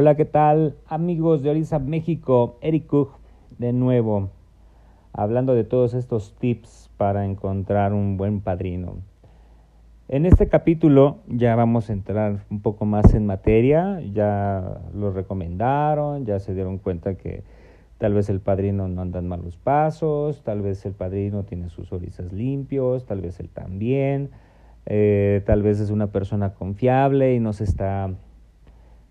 Hola, ¿qué tal amigos de Orisa México? Eric de nuevo, hablando de todos estos tips para encontrar un buen padrino. En este capítulo ya vamos a entrar un poco más en materia, ya lo recomendaron, ya se dieron cuenta que tal vez el padrino no anda en malos pasos, tal vez el padrino tiene sus orizas limpios, tal vez él también, eh, tal vez es una persona confiable y no se está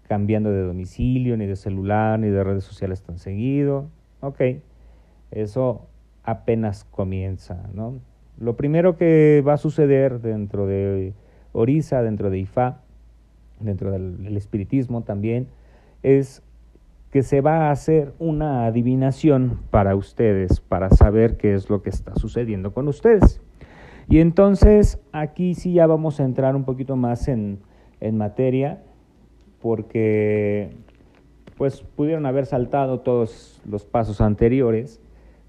cambiando de domicilio, ni de celular, ni de redes sociales tan seguido. Ok, eso apenas comienza, ¿no? Lo primero que va a suceder dentro de Orisa, dentro de Ifá, dentro del espiritismo también, es que se va a hacer una adivinación para ustedes, para saber qué es lo que está sucediendo con ustedes. Y entonces aquí sí ya vamos a entrar un poquito más en, en materia porque pues pudieron haber saltado todos los pasos anteriores,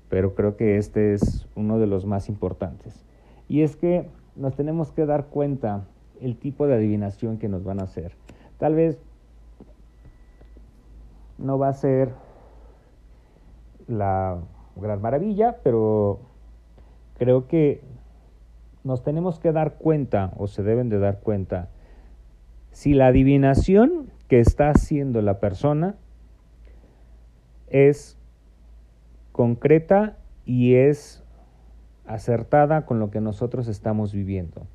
pero creo que este es uno de los más importantes. Y es que nos tenemos que dar cuenta el tipo de adivinación que nos van a hacer. Tal vez no va a ser la gran maravilla, pero creo que nos tenemos que dar cuenta, o se deben de dar cuenta, si la adivinación que está haciendo la persona es concreta y es acertada con lo que nosotros estamos viviendo.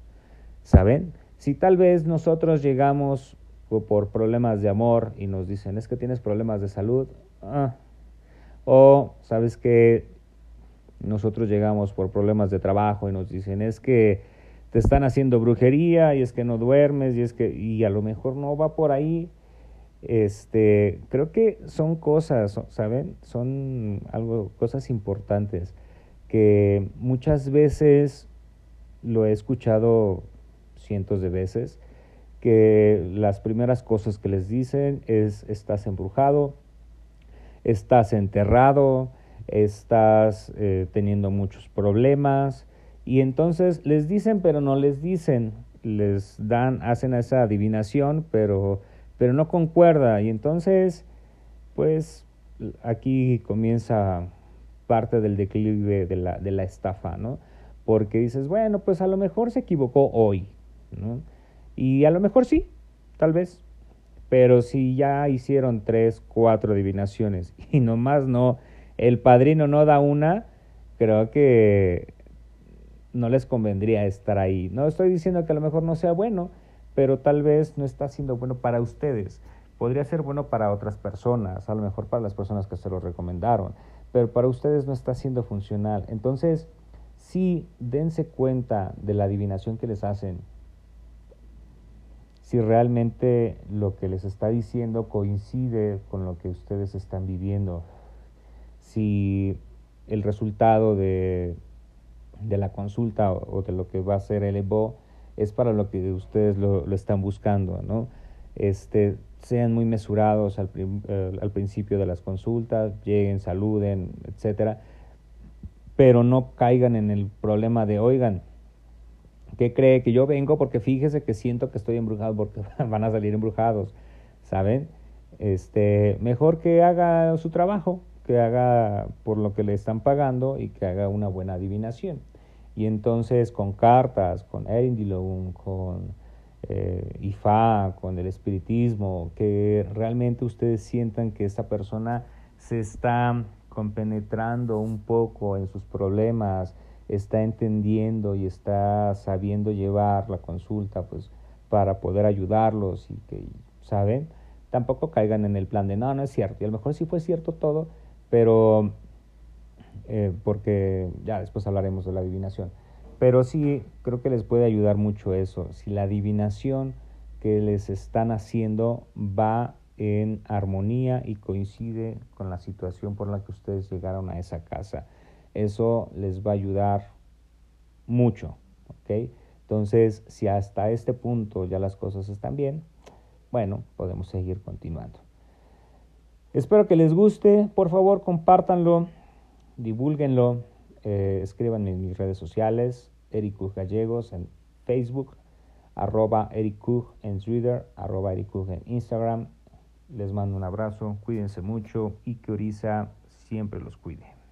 ¿Saben? Si tal vez nosotros llegamos por problemas de amor y nos dicen, es que tienes problemas de salud, ah, o sabes que nosotros llegamos por problemas de trabajo y nos dicen, es que te están haciendo brujería y es que no duermes y es que y a lo mejor no va por ahí. Este, creo que son cosas, ¿saben? Son algo cosas importantes que muchas veces lo he escuchado cientos de veces que las primeras cosas que les dicen es estás embrujado, estás enterrado, estás eh, teniendo muchos problemas, y entonces les dicen, pero no les dicen, les dan, hacen esa adivinación, pero, pero no concuerda. Y entonces, pues aquí comienza parte del declive de la, de la estafa, ¿no? Porque dices, bueno, pues a lo mejor se equivocó hoy. Y a lo mejor sí, tal vez. Pero si ya hicieron tres, cuatro adivinaciones y nomás no, el padrino no da una, creo que no les convendría estar ahí. No estoy diciendo que a lo mejor no sea bueno, pero tal vez no está siendo bueno para ustedes. Podría ser bueno para otras personas, a lo mejor para las personas que se lo recomendaron, pero para ustedes no está siendo funcional. Entonces, sí, dense cuenta de la adivinación que les hacen. Si realmente lo que les está diciendo coincide con lo que ustedes están viviendo. Si el resultado de de la consulta o, de lo que va a ser el EBO es para lo que ustedes lo, están buscando, ¿no? Este, sean muy mesurados al, eh, al, principio de las consultas, lleguen, saluden, etcétera, pero no caigan en el problema de, oigan, ¿qué cree que yo vengo? Porque fíjese que siento que estoy embrujado porque van a salir embrujados, ¿saben? Este, mejor que haga su trabajo, que haga por lo que le están pagando y que haga una buena adivinación. Y entonces con cartas, con Erindilum, con eh, Ifá, con el espiritismo, que realmente ustedes sientan que esta persona se está compenetrando un poco en sus problemas, está entendiendo y está sabiendo llevar la consulta pues para poder ayudarlos y que, ¿saben? Tampoco caigan en el plan de, no, no es cierto. Y a lo mejor sí fue cierto todo, pero eh, porque ya después hablaremos de la adivinación. Pero sí, creo que les puede ayudar mucho eso. Si la adivinación que les están haciendo va en armonía y coincide con la situación por la que ustedes llegaron a esa casa. Eso les va a ayudar mucho, ¿ok? Entonces, si hasta este punto ya las cosas están bien, bueno, podemos seguir continuando. Espero que les guste, por favor compártanlo, divulguenlo, eh, escriban en mis redes sociales, Eric Gallegos en Facebook, arroba Eric en Twitter, arroba en Instagram Les mando un abrazo, cuídense mucho y que Orisa siempre los cuide.